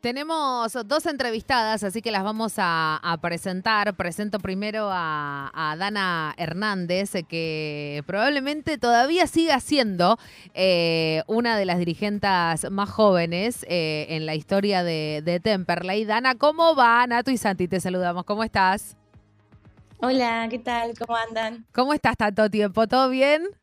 Tenemos dos entrevistadas, así que las vamos a, presentar. Presento primero a, Dana Hernández, que probablemente todavía siga siendo eh, una de las dirigentes más jóvenes eh, en la historia de, de Temperley. Dana, ¿cómo va? Nato y Santi, te saludamos. ¿Cómo estás? Hola, ¿qué tal? ¿Cómo andan? ¿Cómo estás tanto tiempo? ¿Todo bien?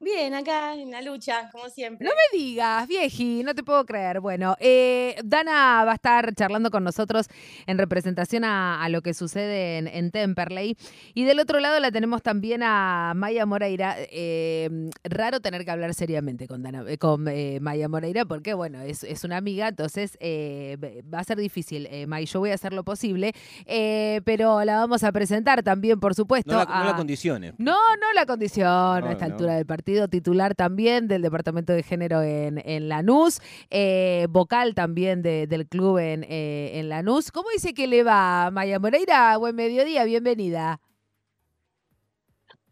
Bien, acá en la lucha, como siempre. No me digas, vieji, no te puedo creer. Bueno, eh, Dana va a estar charlando con nosotros en representación a, lo que sucede en, Temperley. Y del otro lado la tenemos también a Maya Moreira. Eh, raro tener que hablar seriamente con, Dana, eh, con Maya Moreira porque, bueno, es, una amiga, entonces va a ser difícil, Maya. Yo voy a hacer lo posible, pero la vamos a presentar también, por supuesto. No la, condiciones. No, no la condición a esta altura del partido titular también del Departamento de Género en, en Lanús, eh, vocal también del club en, eh, en Lanús. ¿Cómo dice que le va, Maya Moreira? Buen mediodía, bienvenida.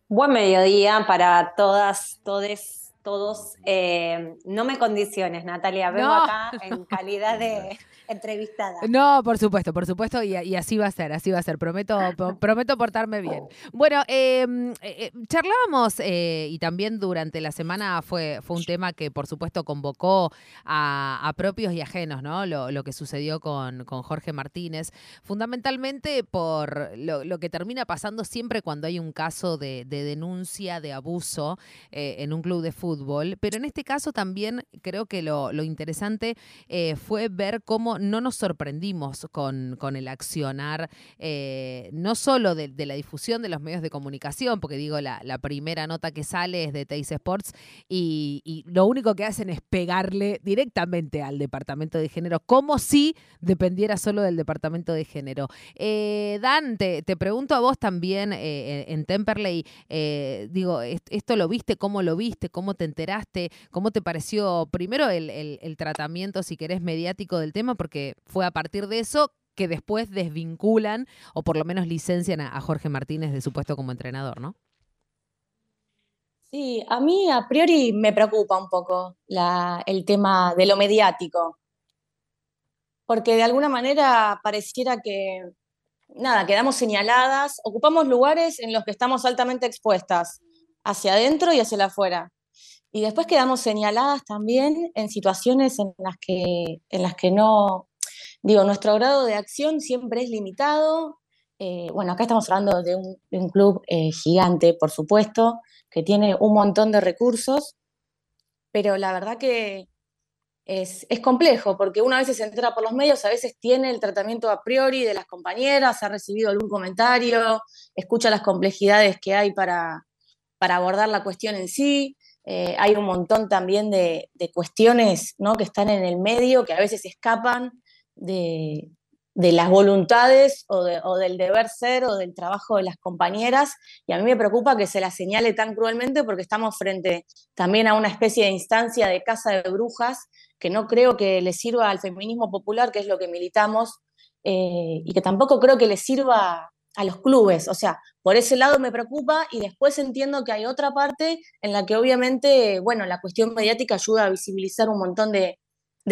Buen mediodía para todas, todes, todos. Eh, no me condiciones, Natalia. Vengo acá en calidad de entrevistada. No, por supuesto, por supuesto, y, así va a ser, así va a ser. Prometo, prometo portarme bien. Bueno, em, eh, eh, charlábamos eh, y también durante la semana fue, fue un tema que por supuesto convocó a, propios y ajenos, ¿no? Lo, que sucedió con, con, Jorge Martínez, fundamentalmente por lo, que termina pasando siempre cuando hay un caso de, denuncia de abuso en un club de fútbol, pero en este caso también creo que lo, interesante fue ver cómo no nos sorprendimos con, el accionar, eh, no solo de, la difusión de los medios de comunicación, porque digo, la, primera nota que sale es de Teis Sports y, lo único que hacen es pegarle directamente al Departamento de Género, como si dependiera solo del Departamento de Género. Eh, Dan, te, pregunto a vos también eh, en Temperley, digo, esto lo viste, cómo lo viste, cómo te enteraste, cómo te pareció primero el, el tratamiento, si querés, mediático del tema, porque fue a partir de eso que después desvinculan o por lo menos licencian a, Jorge Martínez de su puesto como entrenador, ¿no? Sí, a mí a priori me preocupa un poco el tema de lo mediático, porque de alguna manera pareciera que, nada, quedamos señaladas, ocupamos lugares en los que estamos altamente expuestas, hacia adentro y hacia afuera. Y después quedamos señaladas también en situaciones en las que, en las que no, digo, nuestro grado de acción siempre es limitado. Eh, bueno, acá estamos hablando de un, club eh, gigante, por supuesto, que tiene un montón de recursos, pero la verdad que es, es, complejo, porque una vez se entera por los medios, a veces tiene el tratamiento a priori de las compañeras, ha recibido algún comentario, escucha las complejidades que hay para, para abordar la cuestión en sí. Eh, hay un montón también de, cuestiones que están en el medio que a veces escapan de, las voluntades o, del deber ser o del trabajo de las compañeras. Y a mí me preocupa que se las señale tan cruelmente porque estamos frente también a una especie de instancia de casa de brujas que no creo que le sirva al feminismo popular, que es lo que militamos, eh, y que tampoco creo que le sirva a los clubes. O sea, por ese lado me preocupa y después entiendo que hay otra parte en la que obviamente, bueno, la cuestión mediática ayuda a visibilizar un montón de,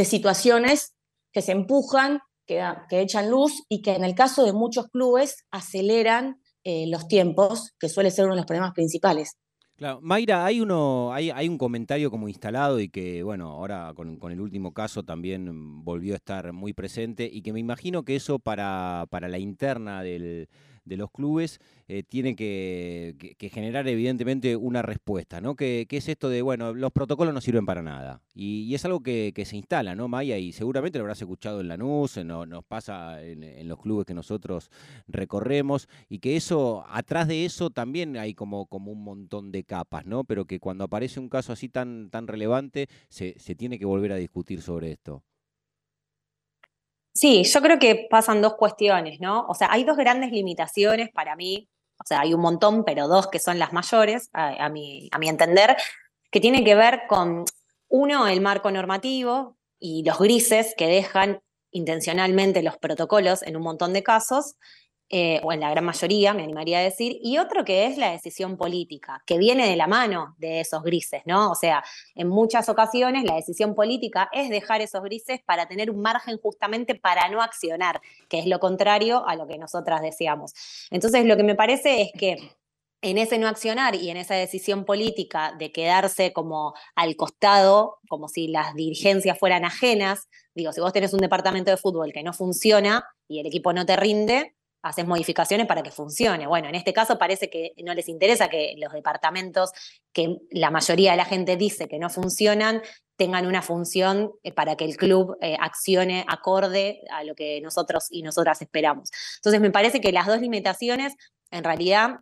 situaciones que se empujan, que, que, echan luz y que en el caso de muchos clubes aceleran eh, los tiempos, que suele ser uno de los problemas principales. Claro, Mayra, hay uno, hay, hay, un comentario como instalado y que, bueno, ahora con, con, el último caso también volvió a estar muy presente y que me imagino que eso para, para la interna del, de los clubes eh, tiene que, generar evidentemente una respuesta, ¿no? Que, es esto de, bueno, los protocolos no sirven para nada. Y, es algo que, se instala, ¿no, Maya? Y seguramente lo habrás escuchado en la NUS, no, nos pasa en, los clubes que nosotros recorremos, y que eso, atrás de eso también hay como, como un montón de capas, ¿no? Pero que cuando aparece un caso así tan, tan relevante, se, se tiene que volver a discutir sobre esto. Sí, yo creo que pasan dos cuestiones, ¿no? O sea, hay dos grandes limitaciones para mí, o sea, hay un montón, pero dos que son las mayores, a, a mi entender, que tienen que ver con, uno, el marco normativo y los grises que dejan intencionalmente los protocolos en un montón de casos, eh, o en la gran mayoría, me animaría a decir, y otro que es la decisión política, que viene de la mano de esos grises, ¿no? O sea, en muchas ocasiones la decisión política es dejar esos grises para tener un margen justamente para no accionar, que es lo contrario a lo que nosotras deseamos. Entonces, lo que me parece es que en ese no accionar y en esa decisión política de quedarse como al costado, como si las dirigencias fueran ajenas, digo, si vos tenés un departamento de fútbol que no funciona y el equipo no te rinde, haces modificaciones para que funcione. Bueno, en este caso parece que no les interesa que los departamentos que la mayoría de la gente dice que no funcionan tengan una función eh, para que el club eh, accione acorde a lo que nosotros y nosotras esperamos. Entonces, me parece que las dos limitaciones en realidad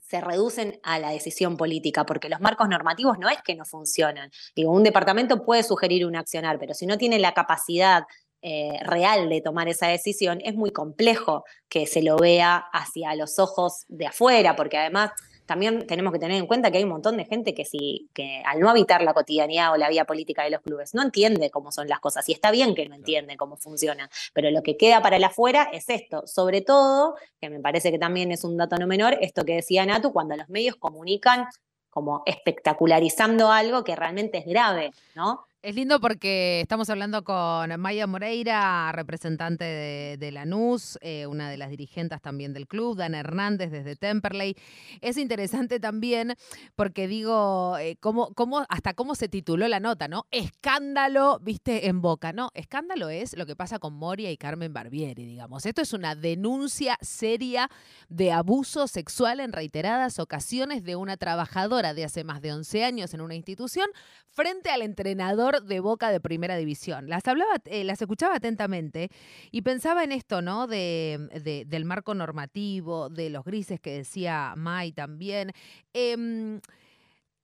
se reducen a la decisión política, porque los marcos normativos no es que no funcionan. Digo, un departamento puede sugerir un accionar, pero si no tiene la capacidad eh, real de tomar esa decisión, es muy complejo que se lo vea hacia los ojos de afuera, porque además también tenemos que tener en cuenta que hay un montón de gente que, si, que al no habitar la cotidianidad o la vía política de los clubes no entiende cómo son las cosas. Y está bien que no entiende cómo funciona, pero lo que queda para el afuera es esto. Sobre todo, que me parece que también es un dato no menor, esto que decía Natu, cuando los medios comunican como espectacularizando algo que realmente es grave, ¿no? Es lindo porque estamos hablando con Maya Moreira, representante de, de Lanús, eh, una de las dirigentes también del club, Dan Hernández desde Temperley. Es interesante también porque digo, eh, cómo, cómo, hasta cómo se tituló la nota, ¿no? Escándalo, viste, en boca, ¿no? Escándalo es lo que pasa con Moria y Carmen Barbieri, digamos. Esto es una denuncia seria de abuso sexual en reiteradas ocasiones de una trabajadora de hace más de 11 años en una institución frente al entrenador de Boca de Primera División. Las hablaba, eh, las escuchaba atentamente y pensaba en esto, ¿no? De, del marco normativo, de los grises que decía Mai también. Em,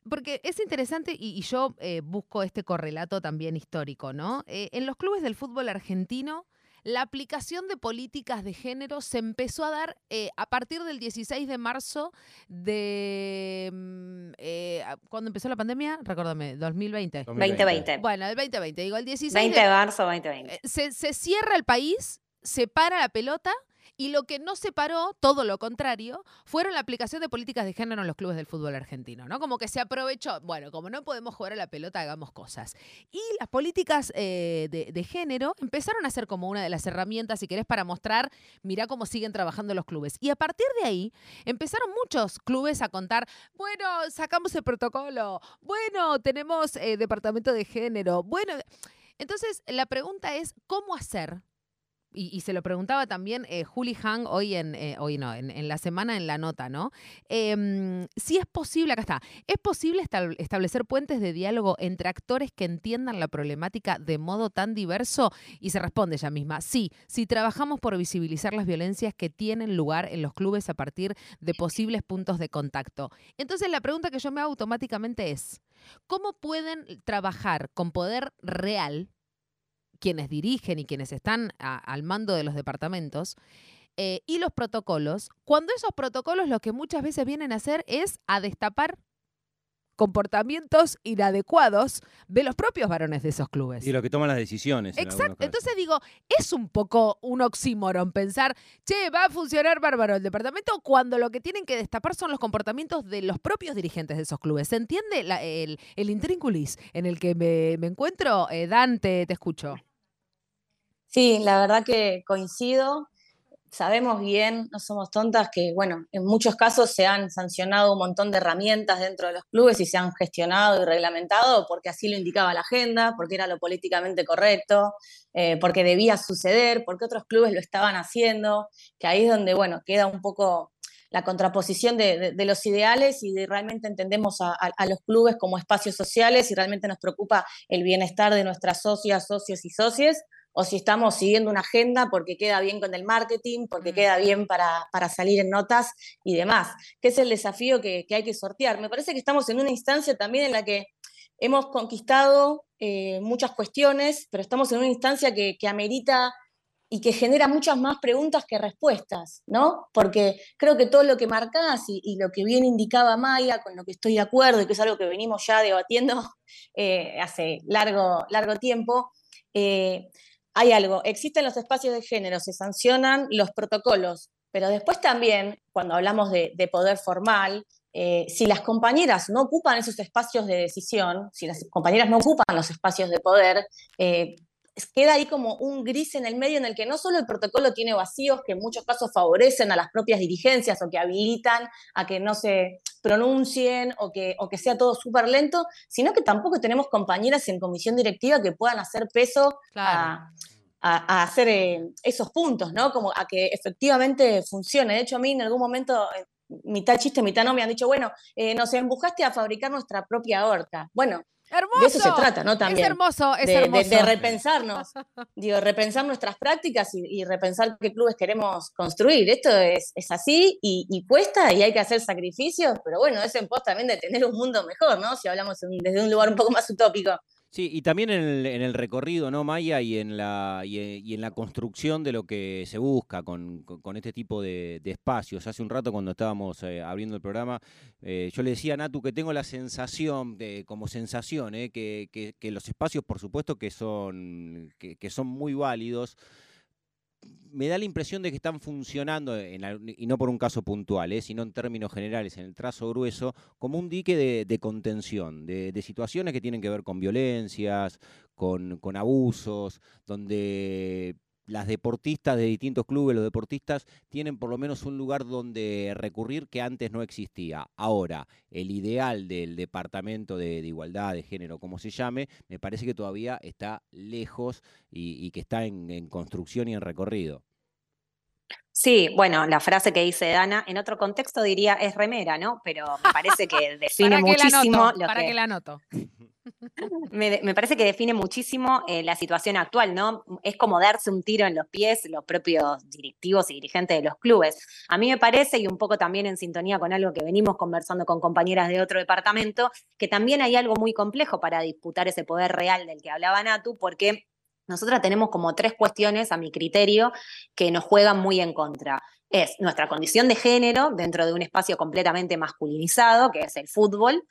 porque es interesante y, yo eh, busco este correlato también histórico, ¿no? Eh, en los clubes del fútbol argentino la aplicación de políticas de género se empezó a dar eh, a partir del 16 de marzo de... Mm, eh, ¿Cuándo empezó la pandemia? Recuérdame, 2020. 2020. Bueno, el 2020, digo, el 16 20 de marzo 2020. Eh, se, se cierra el país, se para la pelota y lo que no separó, todo lo contrario, fueron la aplicación de políticas de género en los clubes del fútbol argentino, ¿no? Como que se aprovechó, bueno, como no podemos jugar a la pelota, hagamos cosas. Y las políticas eh, de, género empezaron a ser como una de las herramientas, si querés, para mostrar, mirá cómo siguen trabajando los clubes. Y a partir de ahí, empezaron muchos clubes a contar, bueno, sacamos el protocolo, bueno, tenemos eh, departamento de género, bueno... Entonces, la pregunta es, ¿cómo hacer y, se lo preguntaba también eh, Juli hoy en, eh, hoy no, en, la semana en la nota, ¿no? Em, si es posible, acá está, ¿es posible establecer puentes de diálogo entre actores que entiendan la problemática de modo tan diverso? Y se responde ella misma, sí, si trabajamos por visibilizar las violencias que tienen lugar en los clubes a partir de posibles puntos de contacto. Entonces la pregunta que yo me hago automáticamente es, ¿cómo pueden trabajar con poder real? Quienes dirigen y quienes están al mando de los departamentos, eh, y los protocolos, cuando esos protocolos lo que muchas veces vienen a hacer es a destapar comportamientos inadecuados de los propios varones de esos clubes. Y los que toman las decisiones. Exacto. Entonces digo, es un poco un oxímoron pensar, che, va a funcionar bárbaro el departamento cuando lo que tienen que destapar son los comportamientos de los propios dirigentes de esos clubes. ¿Se entiende el, el intrínculis en el que me, encuentro? Eh, Dante, te escucho. Sí, la verdad que coincido. Sabemos bien, no somos tontas, que bueno, en muchos casos se han sancionado un montón de herramientas dentro de los clubes y se han gestionado y reglamentado porque así lo indicaba la agenda, porque era lo políticamente correcto, eh, porque debía suceder, porque otros clubes lo estaban haciendo, que ahí es donde, bueno, queda un poco la contraposición de, los ideales y realmente entendemos a, los clubes como espacios sociales y realmente nos preocupa el bienestar de nuestras socias, socios y socios o si estamos siguiendo una agenda porque queda bien con el marketing, porque mm. queda bien para, salir en notas y demás, que es el desafío que, hay que sortear. Me parece que estamos en una instancia también en la que hemos conquistado eh, muchas cuestiones, pero estamos en una instancia que, amerita y que genera muchas más preguntas que respuestas, ¿no? Porque creo que todo lo que marcás y, lo que bien indicaba Maya, con lo que estoy de acuerdo y que es algo que venimos ya debatiendo eh, hace largo, largo tiempo, eh, hay algo, existen los espacios de género, se sancionan los protocolos, Pero después también, cuando hablamos de, poder formal, eh, si las compañeras no ocupan esos espacios de decisión, si las compañeras no ocupan los espacios de poder, eh, queda ahí como un gris en el medio en el que no solo el protocolo tiene vacíos que en muchos casos favorecen a las propias dirigencias o que habilitan a que no se pronuncien o que, o que sea todo súper lento, sino que tampoco tenemos compañeras en comisión directiva que puedan hacer peso a, hacer eh, esos puntos, ¿no? Como a que efectivamente funcione. De hecho, a mí en algún momento mitad chiste, mitad no, me han dicho, bueno, eh, nos empujaste a fabricar nuestra propia horta. Bueno, Hermoso. De eso se trata, ¿no? También. Es hermoso, es de, hermoso. De, repensarnos, digo, repensar nuestras prácticas y, repensar qué clubes queremos construir. Esto es, es así y, cuesta y hay que hacer sacrificios, pero bueno, es en pos también de tener un mundo mejor, ¿no? Si hablamos desde un lugar un poco más utópico. Sí, y también en el, en el, recorrido, ¿no, Maya? Y en, la, y, en la construcción de lo que se busca con, con, este tipo de, espacios. Hace un rato cuando estábamos eh, abriendo el programa, eh, yo le decía a Natu que tengo la sensación, de, como sensación, eh, que, que, los espacios, por supuesto, que son, que son muy válidos, me da la impresión de que están funcionando, y no por un caso puntual, eh, sino en términos generales, en el trazo grueso, como un dique de, contención, de, situaciones que tienen que ver con violencias, con, con abusos, donde las deportistas de distintos clubes, los deportistas, tienen por lo menos un lugar donde recurrir que antes no existía. Ahora, el ideal del Departamento de, Igualdad de Género, como se llame, me parece que todavía está lejos y, que está en, construcción y en recorrido. Sí, bueno, la frase que dice Dana, en otro contexto diría es remera, ¿no? Pero me parece que define muchísimo. para que la anoto. Me, parece que define muchísimo eh, la situación actual, ¿no? Es como darse un tiro en los pies los propios directivos y dirigentes de los clubes. A mí me parece, y un poco también en sintonía con algo que venimos conversando con compañeras de otro departamento, que también hay algo muy complejo para disputar ese poder real del que hablaba Natu, porque nosotras tenemos como tres cuestiones, a mi criterio, que nos juegan muy en contra es nuestra condición de género dentro de un espacio completamente masculinizado, que es el fútbol,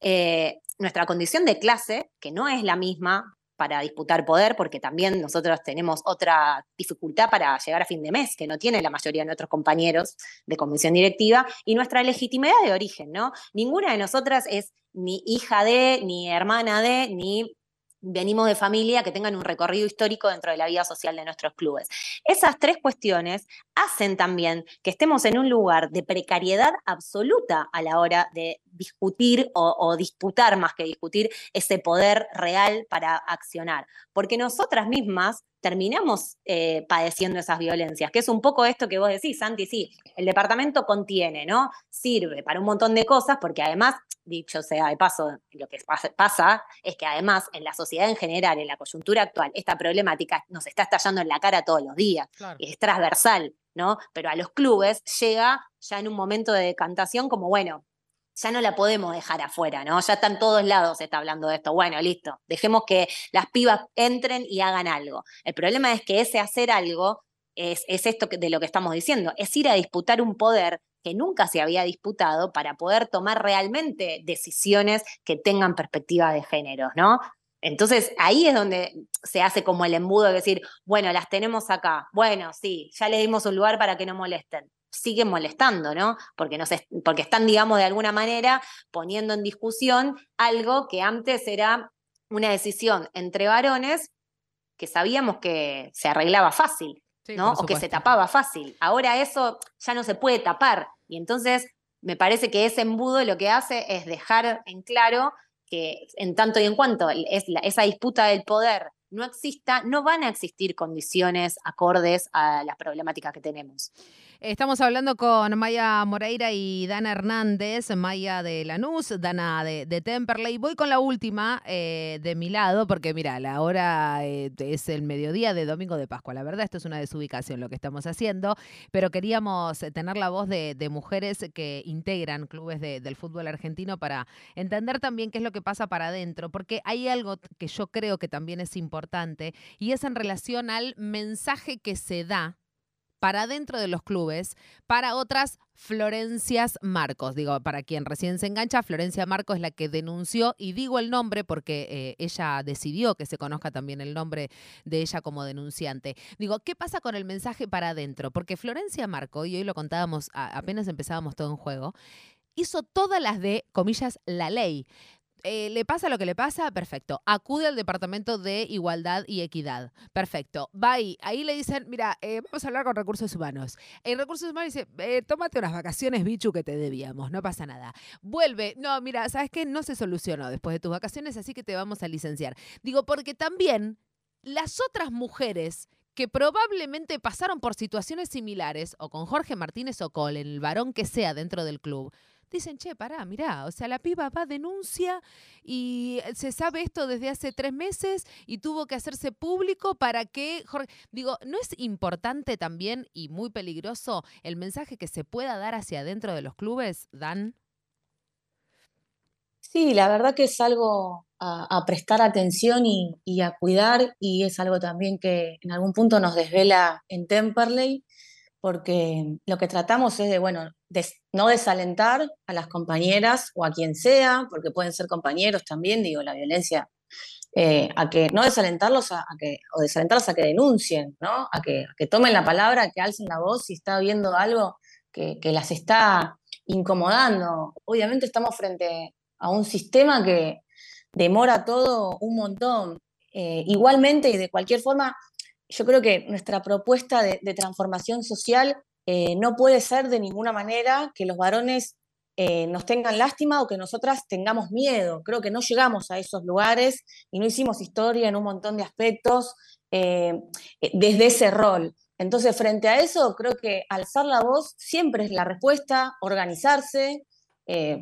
eh, nuestra condición de clase, que no es la misma para disputar poder, porque también nosotros tenemos otra dificultad para llegar a fin de mes, que no tiene la mayoría de nuestros compañeros de comisión directiva, y nuestra legitimidad de origen, ¿no? Ninguna de nosotras es ni hija de, ni hermana de, ni venimos de familia que tengan un recorrido histórico dentro de la vida social de nuestros clubes. Esas tres cuestiones hacen también que estemos en un lugar de precariedad absoluta a la hora de discutir o, disputar más que discutir ese poder real para accionar. Porque nosotras mismas terminamos eh, padeciendo esas violencias, que es un poco esto que vos decís, Santi, sí, el departamento contiene, ¿no? Sirve para un montón de cosas, porque además, dicho sea de paso, lo que pasa es que además en la sociedad en general, en la coyuntura actual, esta problemática nos está estallando en la cara todos los días, y es transversal, ¿no? Pero a los clubes llega ya en un momento de decantación como, bueno, ya no la podemos dejar afuera, ¿no? Ya están todos lados, se está hablando de esto. Bueno, listo, dejemos que las pibas entren y hagan algo. El problema es que ese hacer algo es, esto de lo que estamos diciendo, es ir a disputar un poder que nunca se había disputado para poder tomar realmente decisiones que tengan perspectiva de género, ¿no? Entonces ahí es donde se hace como el embudo de decir, bueno, las tenemos acá, bueno, sí, ya le dimos un lugar para que no molesten siguen molestando, ¿no? Porque, nos porque están, digamos, de alguna manera poniendo en discusión algo que antes era una decisión entre varones que sabíamos que se arreglaba fácil, ¿no? O que se tapaba fácil. Ahora eso ya no se puede tapar. Y entonces me parece que ese embudo lo que hace es dejar en claro que en tanto y en cuanto es esa disputa del poder no exista, no van a existir condiciones acordes a las problemáticas que tenemos. Estamos hablando con Maya Moreira y Dana Hernández, Maya de Lanús, Dana de, Temperley. Voy con la última eh, de mi lado, porque mira, la hora eh, es el mediodía de Domingo de Pascua. La verdad, esto es una desubicación lo que estamos haciendo, pero queríamos tener la voz de, mujeres que integran clubes del fútbol argentino para entender también qué es lo que pasa para adentro, porque hay algo que yo creo que también es importante y es en relación al mensaje que se da para dentro de los clubes, para otras Florencias Marcos. Digo, para quien recién se engancha, Florencia Marcos es la que denunció, y digo el nombre porque eh, ella decidió que se conozca también el nombre de ella como denunciante. Digo, ¿qué pasa con el mensaje para adentro? Porque Florencia Marco, y hoy lo contábamos, apenas empezábamos todo en juego, hizo todas las de, comillas, la ley. Eh, le pasa lo que le pasa, perfecto. Acude al Departamento de Igualdad y Equidad. Perfecto. Va ahí. Ahí le dicen, mira, eh, vamos a hablar con recursos humanos. En recursos humanos dice, eh, tómate unas vacaciones, bichu, que te debíamos. No pasa nada. Vuelve. No, mira, ¿sabes qué? No se solucionó después de tus vacaciones, así que te vamos a licenciar. Digo, porque también las otras mujeres que probablemente pasaron por situaciones similares, o con Jorge Martínez o con el varón que sea dentro del club, dicen, che, pará, mirá, o sea, la piba va, denuncia y se sabe esto desde hace tres meses y tuvo que hacerse público para que, Jorge, digo, ¿no es importante también y muy peligroso el mensaje que se pueda dar hacia adentro de los clubes, Dan? Sí, la verdad que es algo a, prestar atención y, a cuidar y es algo también que en algún punto nos desvela en Temperley porque lo que tratamos es de, bueno, no desalentar a las compañeras o a quien sea, porque pueden ser compañeros también, digo, la violencia, eh, a que no desalentarlos a, que, o desalentarlos a que denuncien, ¿no? A que, que, tomen la palabra, que alcen la voz si está viendo algo que, las está incomodando. Obviamente estamos frente a un sistema que demora todo un montón. Eh, igualmente y de cualquier forma, yo creo que nuestra propuesta de, transformación social eh, no puede ser de ninguna manera que los varones eh, nos tengan lástima o que nosotras tengamos miedo. Creo que no llegamos a esos lugares y no hicimos historia en un montón de aspectos eh, desde ese rol. Entonces, frente a eso, creo que alzar la voz siempre es la respuesta, organizarse,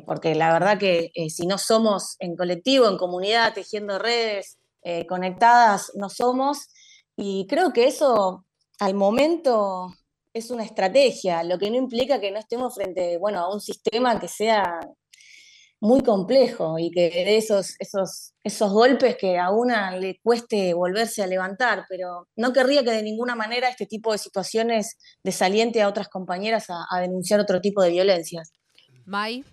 porque la verdad que si no somos en colectivo, en comunidad, tejiendo redes, conectadas, no somos. Y creo que eso al momento es una estrategia, lo que no implica que no estemos frente bueno, a un sistema que sea muy complejo y que de esos, esos, esos golpes que a una le cueste volverse a levantar, pero no querría que de ninguna manera este tipo de situaciones desaliente a otras compañeras a, a denunciar otro tipo de violencias. May.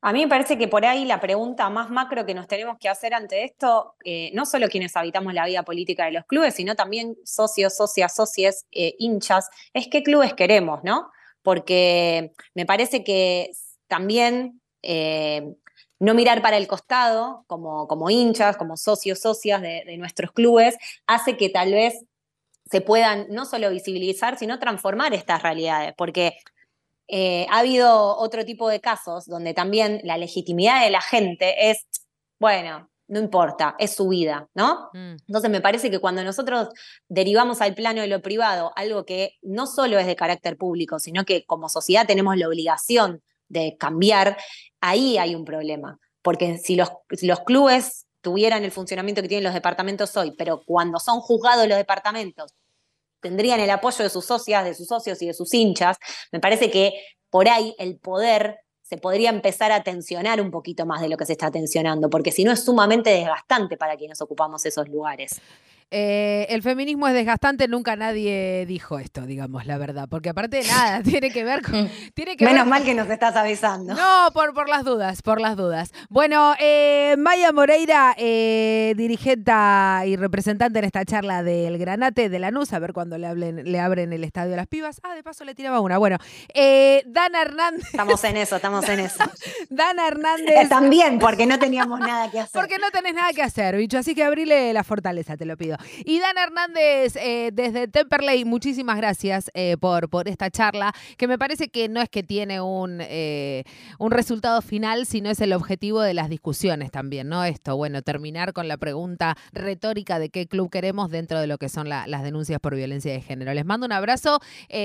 A mí me parece que por ahí la pregunta más macro que nos tenemos que hacer ante esto, eh, no solo quienes habitamos la vida política de los clubes, sino también socios, socias, socias, eh, hinchas, es qué clubes queremos, ¿no? Porque me parece que también eh, no mirar para el costado como, como hinchas, como socios, socias de, de nuestros clubes, hace que tal vez se puedan no solo visibilizar, sino transformar estas realidades, porque eh, ha habido otro tipo de casos donde también la legitimidad de la gente es, bueno, no importa, es su vida, ¿no? Mm. Entonces me parece que cuando nosotros derivamos al plano de lo privado algo que no solo es de carácter público, sino que como sociedad tenemos la obligación de cambiar, ahí hay un problema. Porque si los, si los clubes tuvieran el funcionamiento que tienen los departamentos hoy, pero cuando son juzgados los departamentos tendrían el apoyo de sus socias, de sus socios y de sus hinchas, me parece que por ahí el poder se podría empezar a tensionar un poquito más de lo que se está tensionando, porque si no es sumamente desgastante para quienes ocupamos esos lugares. Eh, el feminismo es desgastante, nunca nadie dijo esto, digamos, la verdad. Porque aparte de nada, tiene que ver con. Tiene que Menos mal que nos estás avisando. No, por, por las dudas, por las dudas. Bueno, eh, Maya Moreira, eh, dirigenta y representante en esta charla del Granate de Lanús, a ver cuando le, hablen, le abren el estadio a las pibas. Ah, de paso le tiraba una. Bueno, Dana Hernández. Estamos en eso, estamos en eso. Dana Hernández. También, porque no teníamos nada que hacer. Porque no tenés nada que hacer, bicho. Así que abrile la fortaleza, te lo pido. Y Dan Hernández, eh, desde Temperley, muchísimas gracias eh, por, por esta charla, que me parece que no es que tiene un, eh, un resultado final, sino es el objetivo de las discusiones también, ¿no? Esto, bueno, terminar con la pregunta retórica de qué club queremos dentro de lo que son las denuncias por violencia de género. Les mando un abrazo,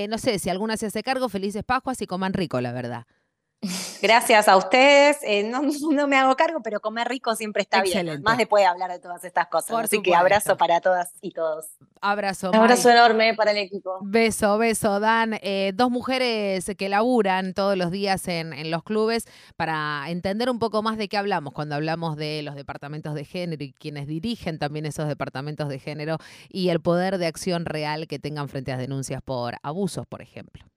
no sé, si alguna se hace cargo, felices Pascuas y coman rico, la verdad. Gracias a ustedes. Eh, no, no, me hago cargo, pero comer rico siempre está bien. Más después de hablar de todas estas cosas. Así que abrazo para todas y todos. Abrazo. Un abrazo enorme para el equipo. Beso, beso, Dan. Eh, dos mujeres que laburan todos los días en, en, los clubes para entender un poco más de qué hablamos cuando hablamos de los departamentos de género y quienes dirigen también esos departamentos de género y el poder de acción real que tengan frente a denuncias por abusos, por ejemplo.